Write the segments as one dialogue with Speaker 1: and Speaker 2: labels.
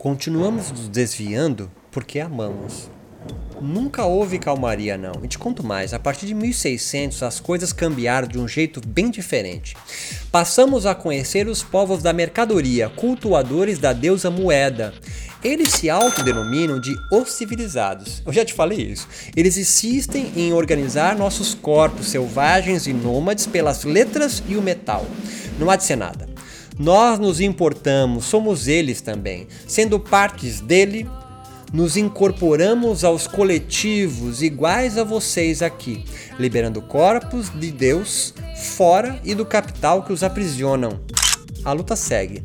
Speaker 1: Continuamos nos desviando porque amamos. Nunca houve calmaria, não. E te conto mais: a partir de 1600 as coisas cambiaram de um jeito bem diferente. Passamos a conhecer os povos da mercadoria, cultuadores da deusa moeda. Eles se autodenominam de os civilizados. Eu já te falei isso. Eles insistem em organizar nossos corpos selvagens e nômades pelas letras e o metal. Não há de ser nada. Nós nos importamos, somos eles também. Sendo partes dele, nos incorporamos aos coletivos iguais a vocês aqui, liberando corpos de Deus fora e do capital que os aprisionam. A luta segue.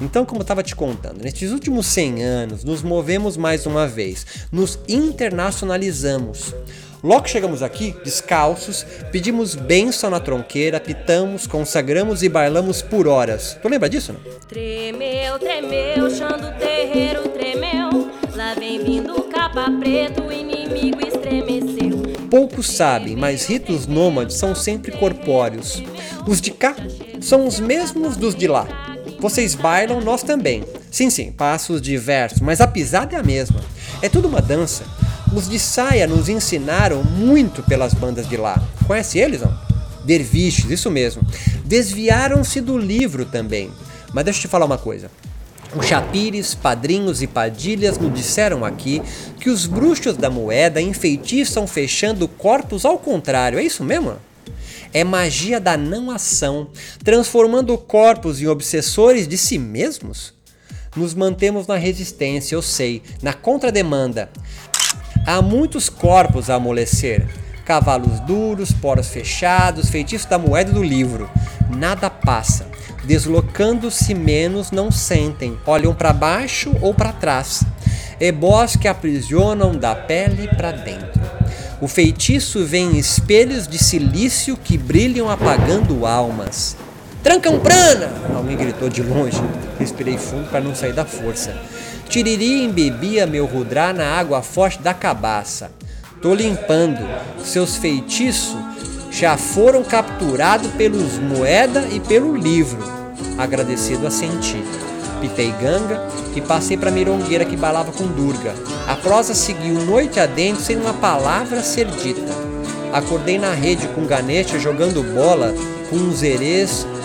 Speaker 1: Então, como eu estava te contando, nestes últimos 100 anos nos movemos mais uma vez, nos internacionalizamos. Logo chegamos aqui, descalços, pedimos bênção na tronqueira, pitamos, consagramos e bailamos por horas. Tu lembra disso, não?
Speaker 2: Tremeu, tremeu, chão do terreiro tremeu. Lá vem vindo capa preto, o inimigo estremeceu.
Speaker 1: Poucos sabem, mas ritos nômades são sempre corpóreos. Os de cá são os mesmos dos de lá. Vocês bailam, nós também. Sim, sim, passos diversos, mas a pisada é a mesma. É tudo uma dança. Os de saia nos ensinaram muito pelas bandas de lá. Conhece eles, não? Derviches, isso mesmo. Desviaram-se do livro também. Mas deixa eu te falar uma coisa. Os chapires, padrinhos e padilhas nos disseram aqui que os bruxos da moeda enfeitiçam fechando corpos ao contrário. É isso mesmo? É magia da não ação, transformando corpos em obsessores de si mesmos? Nos mantemos na resistência, eu sei, na contrademanda. Há muitos corpos a amolecer. Cavalos duros, poros fechados, feitiço da moeda do livro. Nada passa. Deslocando-se menos, não sentem. Olham para baixo ou para trás. Ebós que aprisionam da pele para dentro. O feitiço vem em espelhos de silício que brilham apagando almas. Trancam prana! Alguém gritou de longe. Respirei fundo para não sair da força. Tiriri embebia meu rudrá na água forte da cabaça. Tô limpando. Seus feitiços já foram capturados pelos moeda e pelo livro. Agradecido assenti. Pitei ganga e passei para mirongueira que balava com Durga. A prosa seguiu noite adentro sem uma palavra ser dita. Acordei na rede com Ganesha jogando bola com os erês